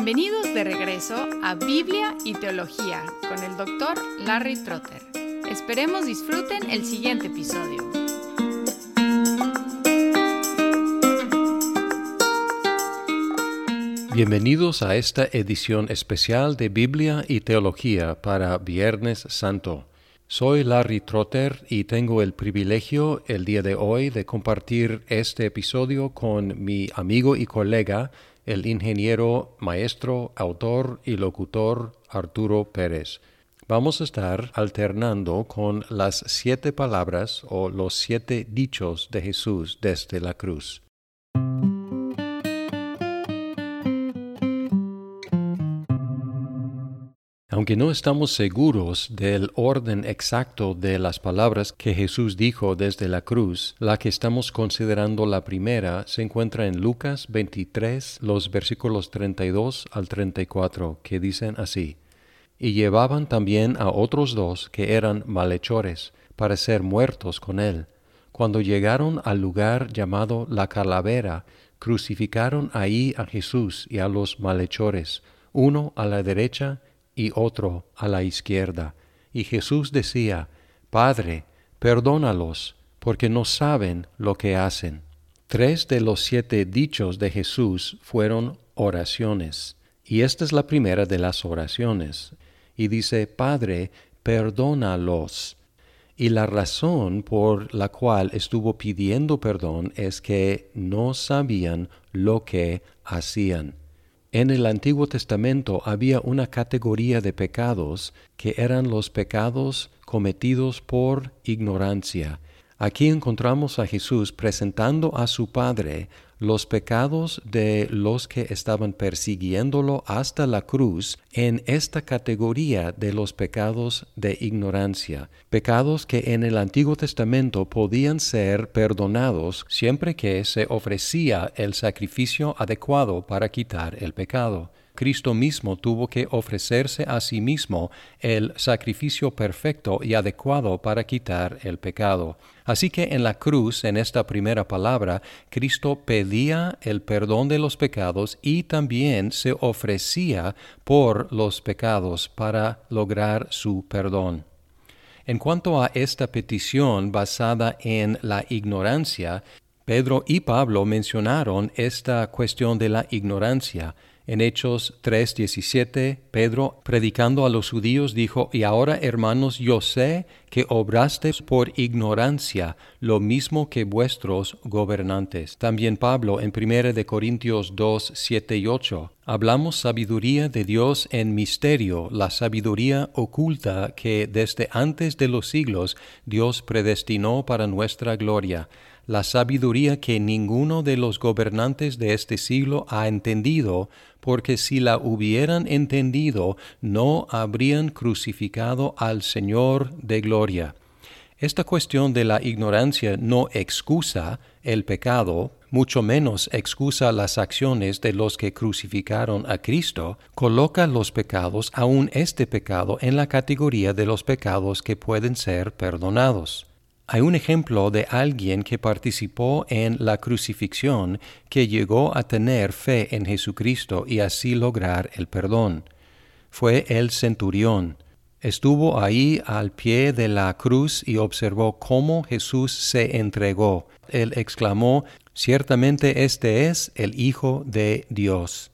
Bienvenidos de regreso a Biblia y Teología con el doctor Larry Trotter. Esperemos disfruten el siguiente episodio. Bienvenidos a esta edición especial de Biblia y Teología para Viernes Santo. Soy Larry Trotter y tengo el privilegio el día de hoy de compartir este episodio con mi amigo y colega, el ingeniero, maestro, autor y locutor Arturo Pérez. Vamos a estar alternando con las siete palabras o los siete dichos de Jesús desde la cruz. Aunque no estamos seguros del orden exacto de las palabras que Jesús dijo desde la cruz, la que estamos considerando la primera se encuentra en Lucas 23, los versículos 32 al 34, que dicen así, Y llevaban también a otros dos que eran malhechores, para ser muertos con él. Cuando llegaron al lugar llamado la calavera, crucificaron ahí a Jesús y a los malhechores, uno a la derecha y otro a la izquierda. Y Jesús decía, Padre, perdónalos, porque no saben lo que hacen. Tres de los siete dichos de Jesús fueron oraciones, y esta es la primera de las oraciones. Y dice, Padre, perdónalos. Y la razón por la cual estuvo pidiendo perdón es que no sabían lo que hacían. En el Antiguo Testamento había una categoría de pecados que eran los pecados cometidos por ignorancia. Aquí encontramos a Jesús presentando a su Padre los pecados de los que estaban persiguiéndolo hasta la cruz en esta categoría de los pecados de ignorancia, pecados que en el Antiguo Testamento podían ser perdonados siempre que se ofrecía el sacrificio adecuado para quitar el pecado. Cristo mismo tuvo que ofrecerse a sí mismo el sacrificio perfecto y adecuado para quitar el pecado. Así que en la cruz, en esta primera palabra, Cristo pedía el perdón de los pecados y también se ofrecía por los pecados para lograr su perdón. En cuanto a esta petición basada en la ignorancia, Pedro y Pablo mencionaron esta cuestión de la ignorancia en Hechos 3:17, Pedro, predicando a los judíos, dijo, Y ahora, hermanos, yo sé que obrasteis por ignorancia lo mismo que vuestros gobernantes. También Pablo, en 1 de Corintios 2, 7 y 8, hablamos sabiduría de Dios en misterio, la sabiduría oculta que desde antes de los siglos Dios predestinó para nuestra gloria la sabiduría que ninguno de los gobernantes de este siglo ha entendido, porque si la hubieran entendido, no habrían crucificado al Señor de gloria. Esta cuestión de la ignorancia no excusa el pecado, mucho menos excusa las acciones de los que crucificaron a Cristo, coloca los pecados, aun este pecado, en la categoría de los pecados que pueden ser perdonados. Hay un ejemplo de alguien que participó en la crucifixión que llegó a tener fe en Jesucristo y así lograr el perdón. Fue el centurión. Estuvo ahí al pie de la cruz y observó cómo Jesús se entregó. Él exclamó, Ciertamente este es el Hijo de Dios.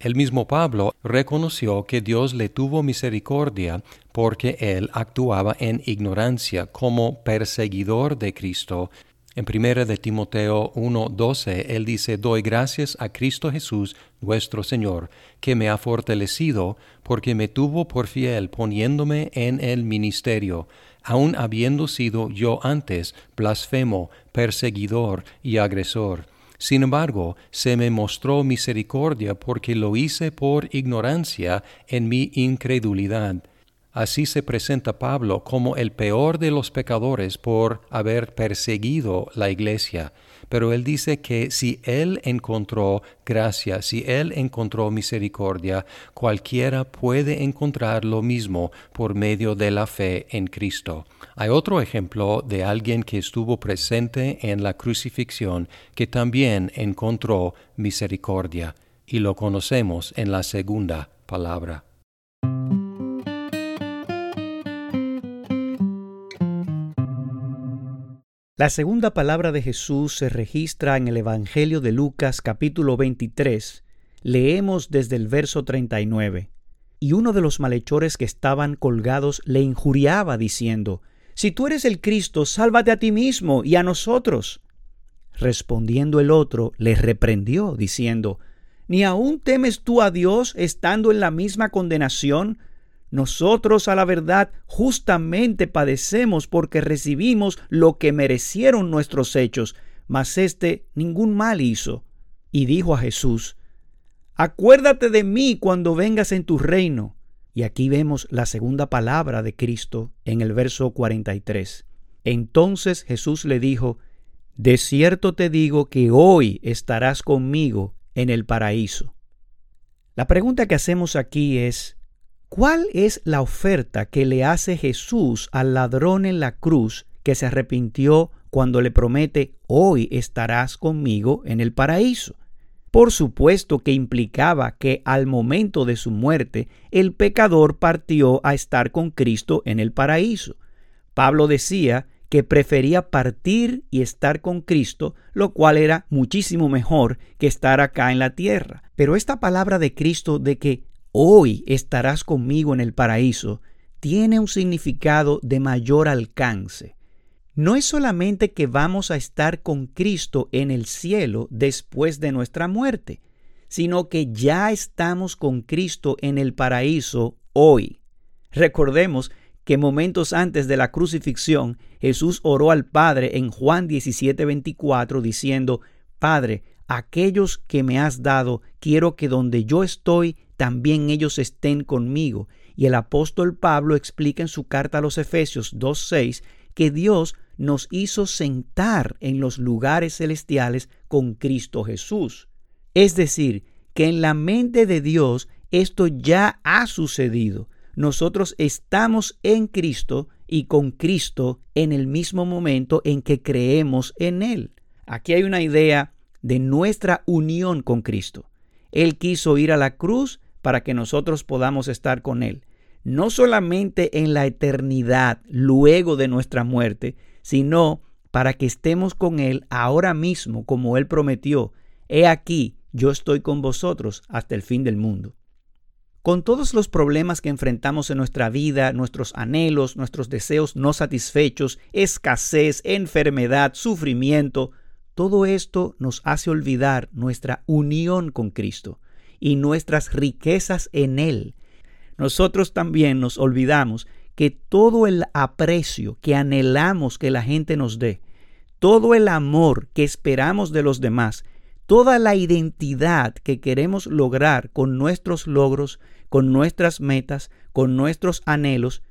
El mismo Pablo reconoció que Dios le tuvo misericordia porque él actuaba en ignorancia como perseguidor de Cristo. En 1 de Timoteo 1:12 él dice, Doy gracias a Cristo Jesús, nuestro Señor, que me ha fortalecido, porque me tuvo por fiel poniéndome en el ministerio, aun habiendo sido yo antes blasfemo, perseguidor y agresor sin embargo, se me mostró misericordia porque lo hice por ignorancia en mi incredulidad. Así se presenta Pablo como el peor de los pecadores por haber perseguido la iglesia. Pero él dice que si él encontró gracia, si él encontró misericordia, cualquiera puede encontrar lo mismo por medio de la fe en Cristo. Hay otro ejemplo de alguien que estuvo presente en la crucifixión que también encontró misericordia. y lo conocemos en la segunda palabra. La segunda palabra de Jesús se registra en el Evangelio de Lucas capítulo 23. Leemos desde el verso 39. Y uno de los malhechores que estaban colgados le injuriaba diciendo, Si tú eres el Cristo, sálvate a ti mismo y a nosotros. Respondiendo el otro, le reprendió, diciendo, ¿Ni aún temes tú a Dios estando en la misma condenación? Nosotros a la verdad justamente padecemos porque recibimos lo que merecieron nuestros hechos, mas éste ningún mal hizo. Y dijo a Jesús, Acuérdate de mí cuando vengas en tu reino. Y aquí vemos la segunda palabra de Cristo en el verso 43. Entonces Jesús le dijo, De cierto te digo que hoy estarás conmigo en el paraíso. La pregunta que hacemos aquí es, ¿Cuál es la oferta que le hace Jesús al ladrón en la cruz que se arrepintió cuando le promete, hoy estarás conmigo en el paraíso? Por supuesto que implicaba que al momento de su muerte el pecador partió a estar con Cristo en el paraíso. Pablo decía que prefería partir y estar con Cristo, lo cual era muchísimo mejor que estar acá en la tierra. Pero esta palabra de Cristo de que hoy estarás conmigo en el paraíso, tiene un significado de mayor alcance. No es solamente que vamos a estar con Cristo en el cielo después de nuestra muerte, sino que ya estamos con Cristo en el paraíso hoy. Recordemos que momentos antes de la crucifixión Jesús oró al Padre en Juan 17:24 diciendo, Padre, aquellos que me has dado, quiero que donde yo estoy, también ellos estén conmigo. Y el apóstol Pablo explica en su carta a los Efesios 2.6 que Dios nos hizo sentar en los lugares celestiales con Cristo Jesús. Es decir, que en la mente de Dios esto ya ha sucedido. Nosotros estamos en Cristo y con Cristo en el mismo momento en que creemos en Él. Aquí hay una idea de nuestra unión con Cristo. Él quiso ir a la cruz para que nosotros podamos estar con Él. No solamente en la eternidad, luego de nuestra muerte, sino para que estemos con Él ahora mismo, como Él prometió. He aquí, yo estoy con vosotros hasta el fin del mundo. Con todos los problemas que enfrentamos en nuestra vida, nuestros anhelos, nuestros deseos no satisfechos, escasez, enfermedad, sufrimiento, todo esto nos hace olvidar nuestra unión con Cristo y nuestras riquezas en Él. Nosotros también nos olvidamos que todo el aprecio que anhelamos que la gente nos dé, todo el amor que esperamos de los demás, toda la identidad que queremos lograr con nuestros logros, con nuestras metas, con nuestros anhelos,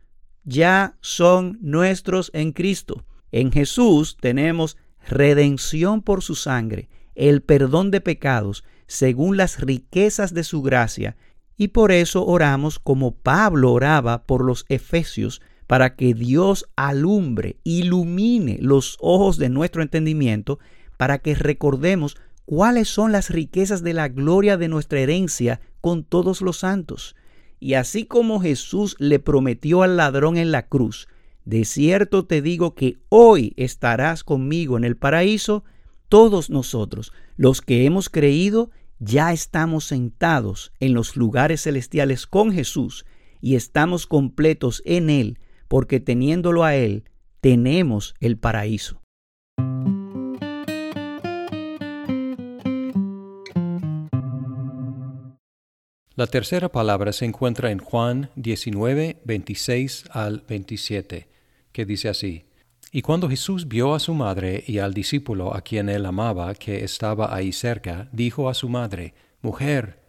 ya son nuestros en Cristo. En Jesús tenemos redención por su sangre, el perdón de pecados, según las riquezas de su gracia, y por eso oramos como Pablo oraba por los Efesios, para que Dios alumbre, ilumine los ojos de nuestro entendimiento, para que recordemos cuáles son las riquezas de la gloria de nuestra herencia con todos los santos. Y así como Jesús le prometió al ladrón en la cruz, de cierto te digo que hoy estarás conmigo en el paraíso, todos nosotros, los que hemos creído, ya estamos sentados en los lugares celestiales con Jesús y estamos completos en Él, porque teniéndolo a Él, tenemos el paraíso. La tercera palabra se encuentra en Juan 19, 26 al 27, que dice así. Y cuando Jesús vio a su madre y al discípulo a quien él amaba que estaba ahí cerca, dijo a su madre, Mujer,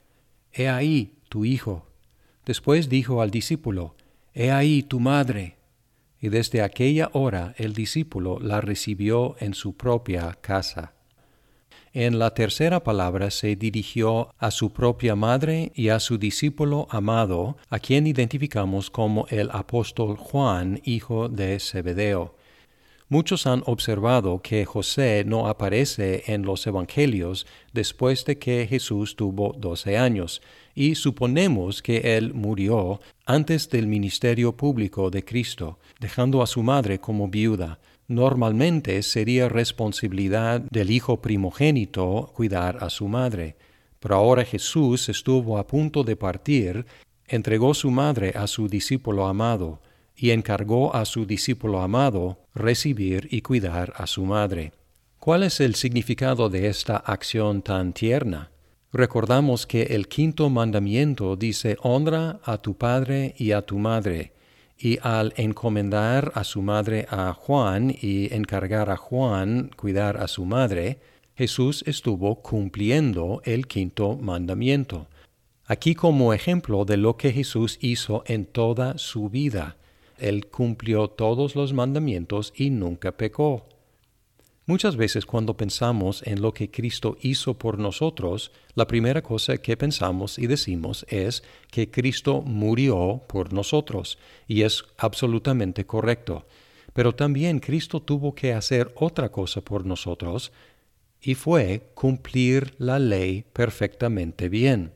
he ahí tu hijo. Después dijo al discípulo, He ahí tu madre. Y desde aquella hora el discípulo la recibió en su propia casa. En la tercera palabra se dirigió a su propia madre y a su discípulo amado, a quien identificamos como el apóstol Juan, hijo de Zebedeo. Muchos han observado que José no aparece en los Evangelios después de que Jesús tuvo doce años, y suponemos que él murió antes del ministerio público de Cristo, dejando a su madre como viuda. Normalmente sería responsabilidad del hijo primogénito cuidar a su madre. Pero ahora Jesús estuvo a punto de partir, entregó su madre a su discípulo amado, y encargó a su discípulo amado recibir y cuidar a su madre. ¿Cuál es el significado de esta acción tan tierna? Recordamos que el quinto mandamiento dice honra a tu padre y a tu madre, y al encomendar a su madre a Juan y encargar a Juan cuidar a su madre, Jesús estuvo cumpliendo el quinto mandamiento. Aquí como ejemplo de lo que Jesús hizo en toda su vida. Él cumplió todos los mandamientos y nunca pecó. Muchas veces cuando pensamos en lo que Cristo hizo por nosotros, la primera cosa que pensamos y decimos es que Cristo murió por nosotros, y es absolutamente correcto. Pero también Cristo tuvo que hacer otra cosa por nosotros, y fue cumplir la ley perfectamente bien.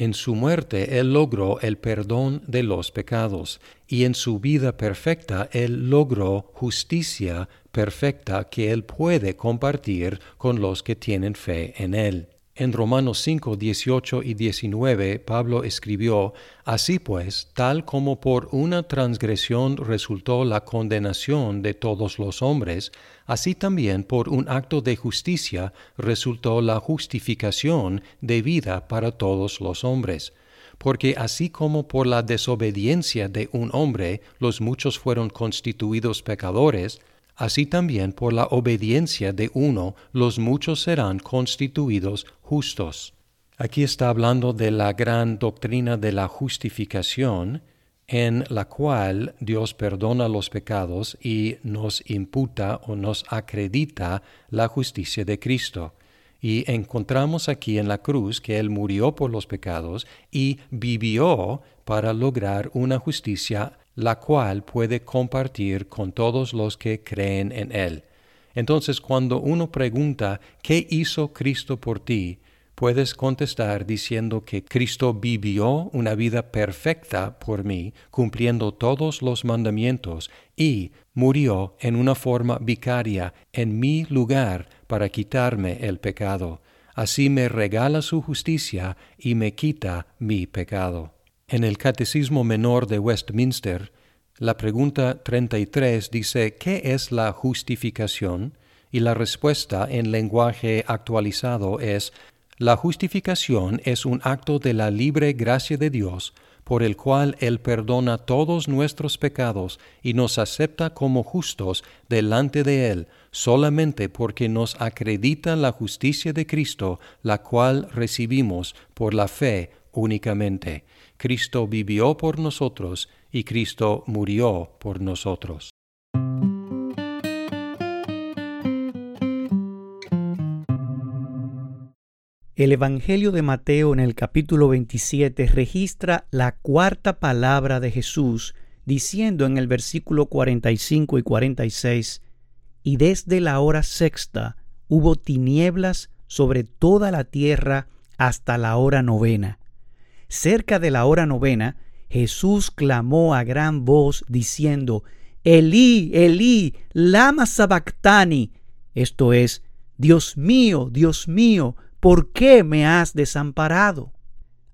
En su muerte Él logró el perdón de los pecados, y en su vida perfecta Él logró justicia perfecta que Él puede compartir con los que tienen fe en Él. En Romanos 5, 18 y 19, Pablo escribió, Así pues, tal como por una transgresión resultó la condenación de todos los hombres, así también por un acto de justicia resultó la justificación de vida para todos los hombres. Porque así como por la desobediencia de un hombre los muchos fueron constituidos pecadores, así también por la obediencia de uno los muchos serán constituidos justos. Aquí está hablando de la gran doctrina de la justificación, en la cual Dios perdona los pecados y nos imputa o nos acredita la justicia de Cristo. Y encontramos aquí en la cruz que Él murió por los pecados y vivió para lograr una justicia la cual puede compartir con todos los que creen en Él. Entonces, cuando uno pregunta, ¿qué hizo Cristo por ti? Puedes contestar diciendo que Cristo vivió una vida perfecta por mí, cumpliendo todos los mandamientos, y murió en una forma vicaria en mi lugar para quitarme el pecado. Así me regala su justicia y me quita mi pecado. En el Catecismo Menor de Westminster, la pregunta 33 dice, ¿qué es la justificación? Y la respuesta en lenguaje actualizado es, la justificación es un acto de la libre gracia de Dios, por el cual Él perdona todos nuestros pecados y nos acepta como justos delante de Él, solamente porque nos acredita la justicia de Cristo, la cual recibimos por la fe únicamente. Cristo vivió por nosotros y Cristo murió por nosotros. El Evangelio de Mateo en el capítulo 27 registra la cuarta palabra de Jesús, diciendo en el versículo 45 y 46, Y desde la hora sexta hubo tinieblas sobre toda la tierra hasta la hora novena. Cerca de la hora novena, Jesús clamó a gran voz diciendo, Elí, Elí, lama sabactani, esto es, Dios mío, Dios mío, ¿por qué me has desamparado?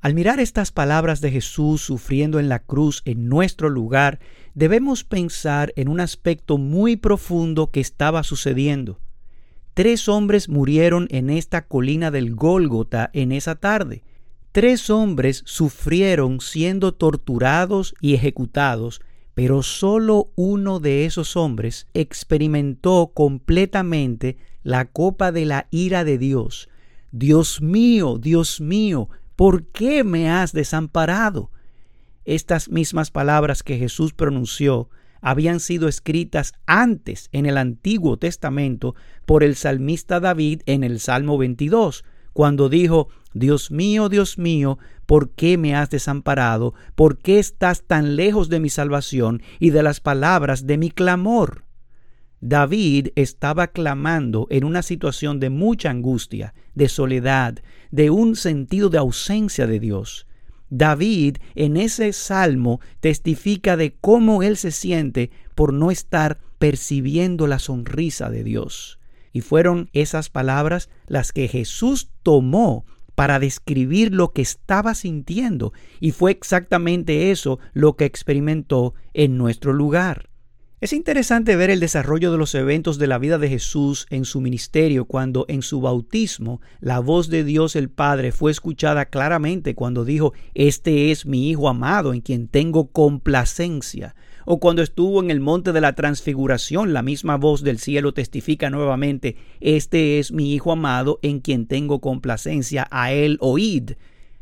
Al mirar estas palabras de Jesús sufriendo en la cruz en nuestro lugar, debemos pensar en un aspecto muy profundo que estaba sucediendo. Tres hombres murieron en esta colina del Gólgota en esa tarde. Tres hombres sufrieron siendo torturados y ejecutados, pero solo uno de esos hombres experimentó completamente la copa de la ira de Dios. Dios mío, Dios mío, ¿por qué me has desamparado? Estas mismas palabras que Jesús pronunció habían sido escritas antes en el Antiguo Testamento por el salmista David en el Salmo 22, cuando dijo, Dios mío, Dios mío, ¿por qué me has desamparado? ¿Por qué estás tan lejos de mi salvación y de las palabras de mi clamor? David estaba clamando en una situación de mucha angustia, de soledad, de un sentido de ausencia de Dios. David en ese salmo testifica de cómo él se siente por no estar percibiendo la sonrisa de Dios. Y fueron esas palabras las que Jesús tomó para describir lo que estaba sintiendo. Y fue exactamente eso lo que experimentó en nuestro lugar. Es interesante ver el desarrollo de los eventos de la vida de Jesús en su ministerio cuando en su bautismo la voz de Dios el Padre fue escuchada claramente cuando dijo, Este es mi Hijo amado en quien tengo complacencia. O cuando estuvo en el monte de la transfiguración, la misma voz del cielo testifica nuevamente, Este es mi Hijo amado en quien tengo complacencia, a él oíd.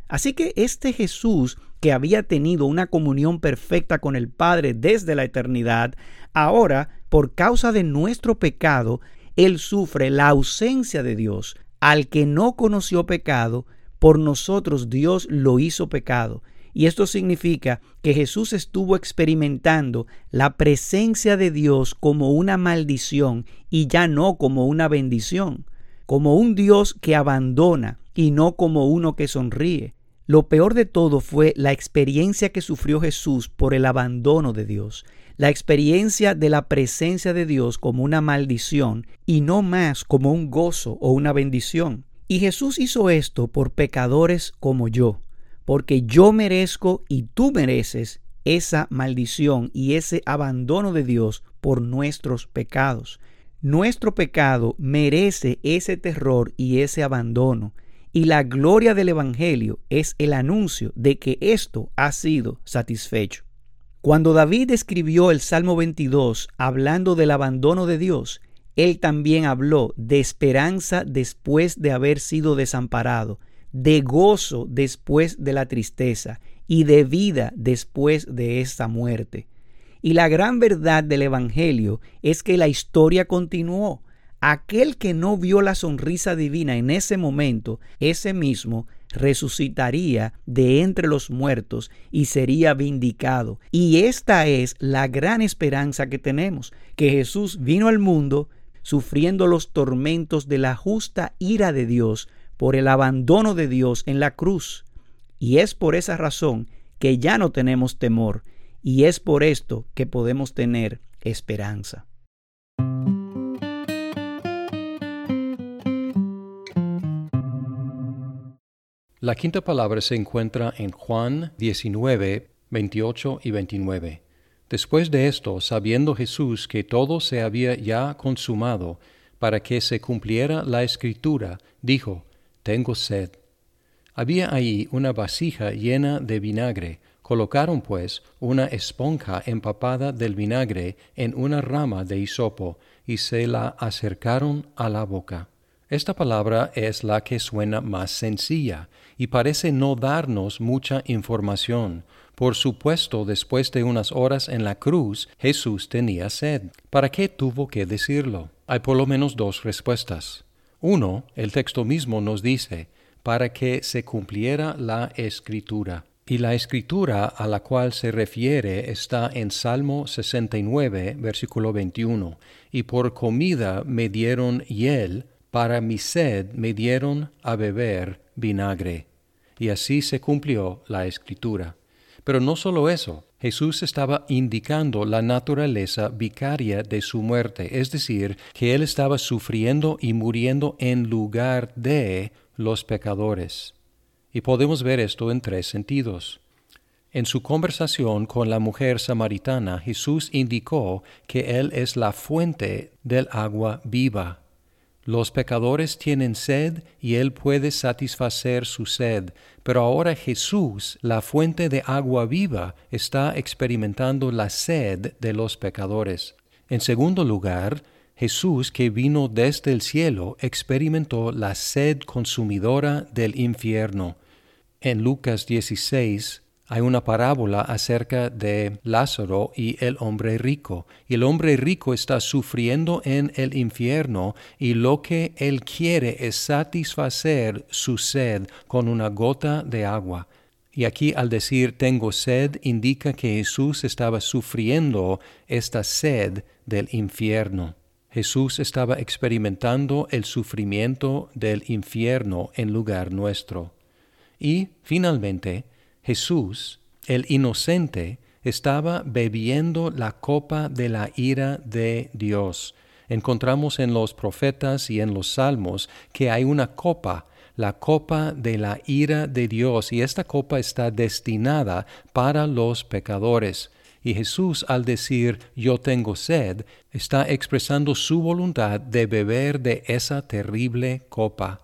Así que este Jesús que había tenido una comunión perfecta con el Padre desde la eternidad, ahora, por causa de nuestro pecado, Él sufre la ausencia de Dios. Al que no conoció pecado, por nosotros Dios lo hizo pecado. Y esto significa que Jesús estuvo experimentando la presencia de Dios como una maldición y ya no como una bendición, como un Dios que abandona y no como uno que sonríe. Lo peor de todo fue la experiencia que sufrió Jesús por el abandono de Dios, la experiencia de la presencia de Dios como una maldición y no más como un gozo o una bendición. Y Jesús hizo esto por pecadores como yo, porque yo merezco y tú mereces esa maldición y ese abandono de Dios por nuestros pecados. Nuestro pecado merece ese terror y ese abandono y la gloria del Evangelio es el anuncio de que esto ha sido satisfecho. Cuando David escribió el Salmo 22 hablando del abandono de Dios, él también habló de esperanza después de haber sido desamparado, de gozo después de la tristeza y de vida después de esta muerte. Y la gran verdad del Evangelio es que la historia continuó aquel que no vio la sonrisa divina en ese momento, ese mismo resucitaría de entre los muertos y sería vindicado. Y esta es la gran esperanza que tenemos, que Jesús vino al mundo sufriendo los tormentos de la justa ira de Dios por el abandono de Dios en la cruz. Y es por esa razón que ya no tenemos temor, y es por esto que podemos tener esperanza. La quinta palabra se encuentra en Juan 19, 28 y 29. Después de esto, sabiendo Jesús que todo se había ya consumado, para que se cumpliera la escritura, dijo, Tengo sed. Había ahí una vasija llena de vinagre. Colocaron pues una esponja empapada del vinagre en una rama de hisopo y se la acercaron a la boca. Esta palabra es la que suena más sencilla y parece no darnos mucha información. Por supuesto, después de unas horas en la cruz, Jesús tenía sed. ¿Para qué tuvo que decirlo? Hay por lo menos dos respuestas. Uno, el texto mismo nos dice, para que se cumpliera la escritura. Y la escritura a la cual se refiere está en Salmo 69, versículo 21. Y por comida me dieron hiel, para mi sed me dieron a beber vinagre. Y así se cumplió la escritura. Pero no solo eso, Jesús estaba indicando la naturaleza vicaria de su muerte, es decir, que él estaba sufriendo y muriendo en lugar de los pecadores. Y podemos ver esto en tres sentidos. En su conversación con la mujer samaritana, Jesús indicó que Él es la fuente del agua viva los pecadores tienen sed y Él puede satisfacer su sed, pero ahora Jesús, la fuente de agua viva, está experimentando la sed de los pecadores. En segundo lugar, Jesús, que vino desde el cielo, experimentó la sed consumidora del infierno. En Lucas 16, hay una parábola acerca de Lázaro y el hombre rico. Y el hombre rico está sufriendo en el infierno y lo que él quiere es satisfacer su sed con una gota de agua. Y aquí al decir tengo sed indica que Jesús estaba sufriendo esta sed del infierno. Jesús estaba experimentando el sufrimiento del infierno en lugar nuestro. Y, finalmente, Jesús, el inocente, estaba bebiendo la copa de la ira de Dios. Encontramos en los profetas y en los salmos que hay una copa, la copa de la ira de Dios, y esta copa está destinada para los pecadores. Y Jesús al decir yo tengo sed, está expresando su voluntad de beber de esa terrible copa.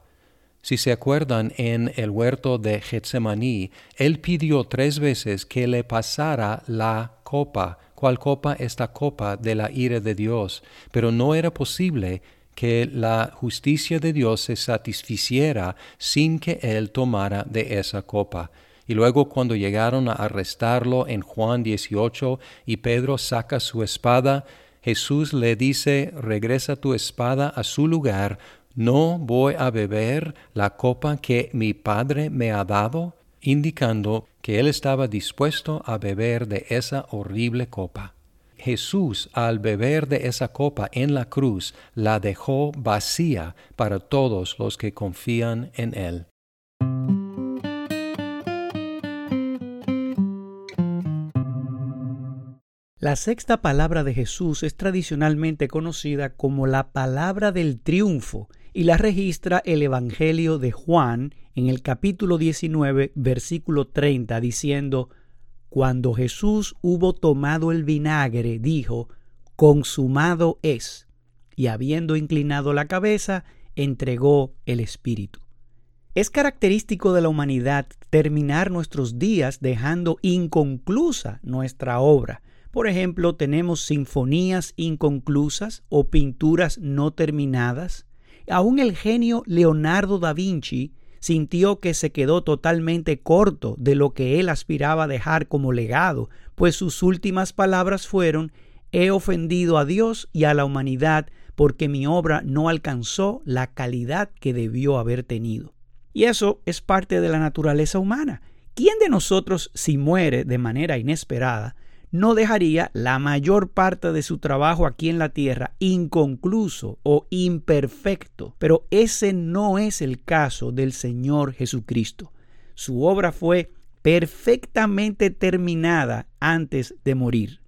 Si se acuerdan en el huerto de Getsemaní, él pidió tres veces que le pasara la copa. ¿Cuál copa? Esta copa de la ira de Dios. Pero no era posible que la justicia de Dios se satisficiera sin que él tomara de esa copa. Y luego cuando llegaron a arrestarlo en Juan 18 y Pedro saca su espada, Jesús le dice, regresa tu espada a su lugar, no voy a beber la copa que mi Padre me ha dado, indicando que él estaba dispuesto a beber de esa horrible copa. Jesús, al beber de esa copa en la cruz, la dejó vacía para todos los que confían en él. La sexta palabra de Jesús es tradicionalmente conocida como la palabra del triunfo y la registra el Evangelio de Juan en el capítulo 19, versículo 30, diciendo, Cuando Jesús hubo tomado el vinagre, dijo, Consumado es, y habiendo inclinado la cabeza, entregó el Espíritu. Es característico de la humanidad terminar nuestros días dejando inconclusa nuestra obra, por ejemplo, tenemos sinfonías inconclusas o pinturas no terminadas. Aún el genio Leonardo da Vinci sintió que se quedó totalmente corto de lo que él aspiraba a dejar como legado, pues sus últimas palabras fueron He ofendido a Dios y a la humanidad porque mi obra no alcanzó la calidad que debió haber tenido. Y eso es parte de la naturaleza humana. ¿Quién de nosotros, si muere de manera inesperada, no dejaría la mayor parte de su trabajo aquí en la tierra inconcluso o imperfecto. Pero ese no es el caso del Señor Jesucristo. Su obra fue perfectamente terminada antes de morir.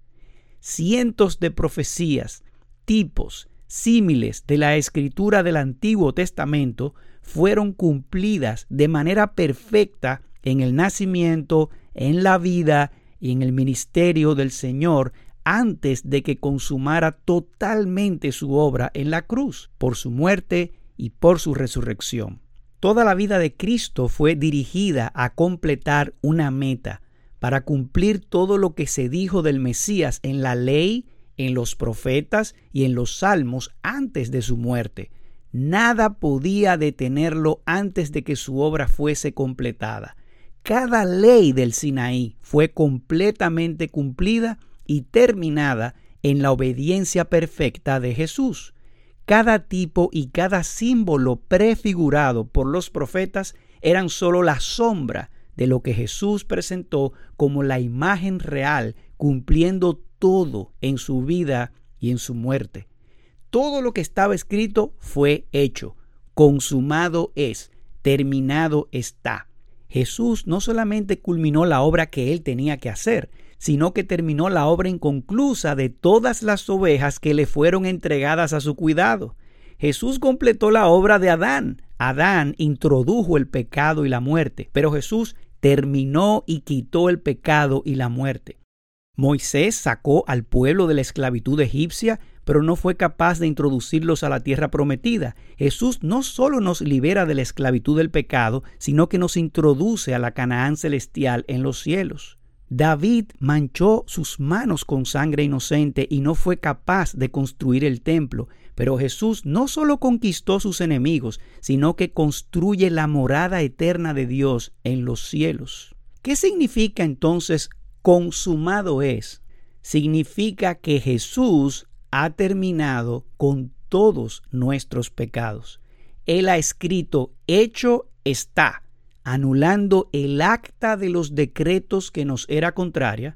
Cientos de profecías, tipos, símiles de la escritura del Antiguo Testamento fueron cumplidas de manera perfecta en el nacimiento, en la vida y en el ministerio del Señor antes de que consumara totalmente su obra en la cruz, por su muerte y por su resurrección. Toda la vida de Cristo fue dirigida a completar una meta, para cumplir todo lo que se dijo del Mesías en la ley, en los profetas y en los salmos antes de su muerte. Nada podía detenerlo antes de que su obra fuese completada. Cada ley del Sinaí fue completamente cumplida y terminada en la obediencia perfecta de Jesús. Cada tipo y cada símbolo prefigurado por los profetas eran sólo la sombra de lo que Jesús presentó como la imagen real, cumpliendo todo en su vida y en su muerte. Todo lo que estaba escrito fue hecho, consumado es, terminado está. Jesús no solamente culminó la obra que él tenía que hacer, sino que terminó la obra inconclusa de todas las ovejas que le fueron entregadas a su cuidado. Jesús completó la obra de Adán. Adán introdujo el pecado y la muerte, pero Jesús terminó y quitó el pecado y la muerte. Moisés sacó al pueblo de la esclavitud egipcia pero no fue capaz de introducirlos a la tierra prometida. Jesús no solo nos libera de la esclavitud del pecado, sino que nos introduce a la Canaán celestial en los cielos. David manchó sus manos con sangre inocente y no fue capaz de construir el templo, pero Jesús no solo conquistó sus enemigos, sino que construye la morada eterna de Dios en los cielos. ¿Qué significa entonces consumado es? Significa que Jesús ha terminado con todos nuestros pecados. Él ha escrito, hecho está, anulando el acta de los decretos que nos era contraria,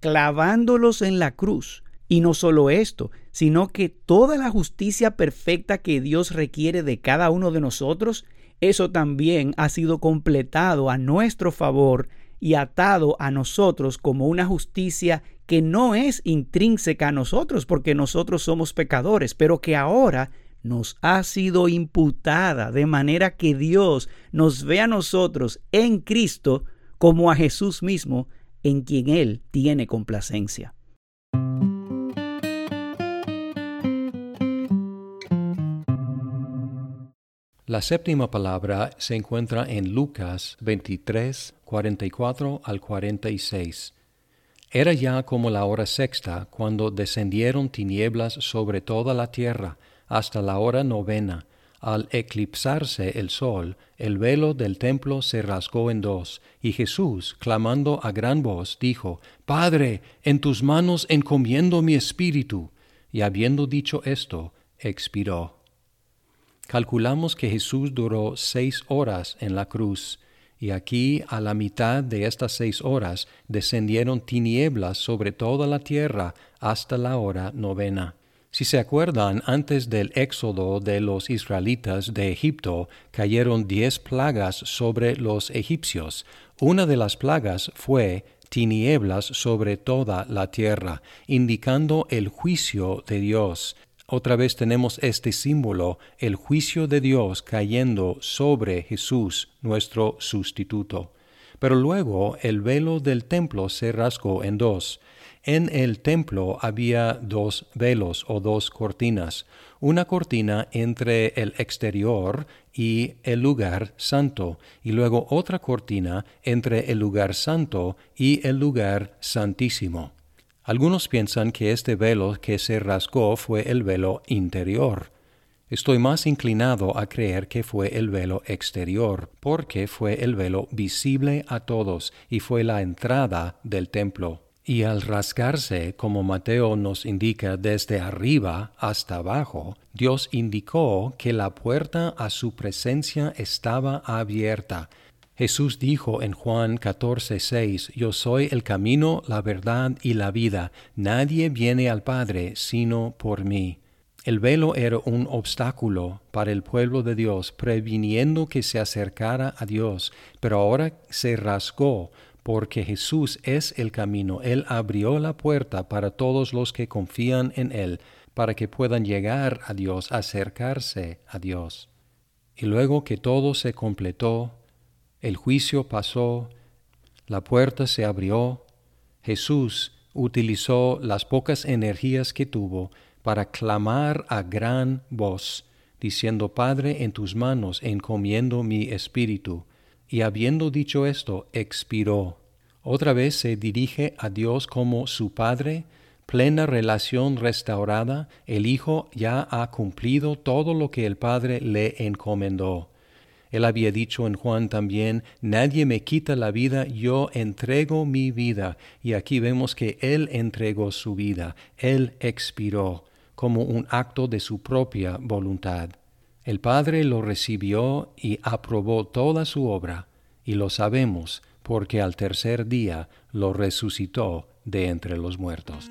clavándolos en la cruz, Y no solo esto, sino que toda la justicia perfecta que Dios requiere de cada uno de nosotros, eso también ha sido completado a nuestro favor y atado a nosotros como una justicia que no es intrínseca a nosotros porque nosotros somos pecadores, pero que ahora nos ha sido imputada de manera que Dios nos ve a nosotros en Cristo como a Jesús mismo en quien Él tiene complacencia. La séptima palabra se encuentra en Lucas 23, 44 al 46. Era ya como la hora sexta cuando descendieron tinieblas sobre toda la tierra hasta la hora novena. Al eclipsarse el sol, el velo del templo se rasgó en dos, y Jesús, clamando a gran voz, dijo, Padre, en tus manos encomiendo mi espíritu. Y habiendo dicho esto, expiró. Calculamos que Jesús duró seis horas en la cruz, y aquí a la mitad de estas seis horas descendieron tinieblas sobre toda la tierra hasta la hora novena. Si se acuerdan, antes del éxodo de los israelitas de Egipto cayeron diez plagas sobre los egipcios. Una de las plagas fue tinieblas sobre toda la tierra, indicando el juicio de Dios. Otra vez tenemos este símbolo, el juicio de Dios cayendo sobre Jesús, nuestro sustituto. Pero luego el velo del templo se rasgó en dos. En el templo había dos velos o dos cortinas, una cortina entre el exterior y el lugar santo, y luego otra cortina entre el lugar santo y el lugar santísimo. Algunos piensan que este velo que se rasgó fue el velo interior. Estoy más inclinado a creer que fue el velo exterior, porque fue el velo visible a todos y fue la entrada del templo. Y al rasgarse, como Mateo nos indica desde arriba hasta abajo, Dios indicó que la puerta a su presencia estaba abierta, Jesús dijo en Juan 14, 6, Yo soy el camino, la verdad y la vida. Nadie viene al Padre sino por mí. El velo era un obstáculo para el pueblo de Dios, previniendo que se acercara a Dios, pero ahora se rasgó porque Jesús es el camino. Él abrió la puerta para todos los que confían en Él, para que puedan llegar a Dios, acercarse a Dios. Y luego que todo se completó, el juicio pasó, la puerta se abrió, Jesús utilizó las pocas energías que tuvo para clamar a gran voz, diciendo, Padre, en tus manos encomiendo mi espíritu. Y habiendo dicho esto, expiró. Otra vez se dirige a Dios como su Padre, plena relación restaurada, el Hijo ya ha cumplido todo lo que el Padre le encomendó. Él había dicho en Juan también, Nadie me quita la vida, yo entrego mi vida. Y aquí vemos que Él entregó su vida, Él expiró como un acto de su propia voluntad. El Padre lo recibió y aprobó toda su obra, y lo sabemos porque al tercer día lo resucitó de entre los muertos.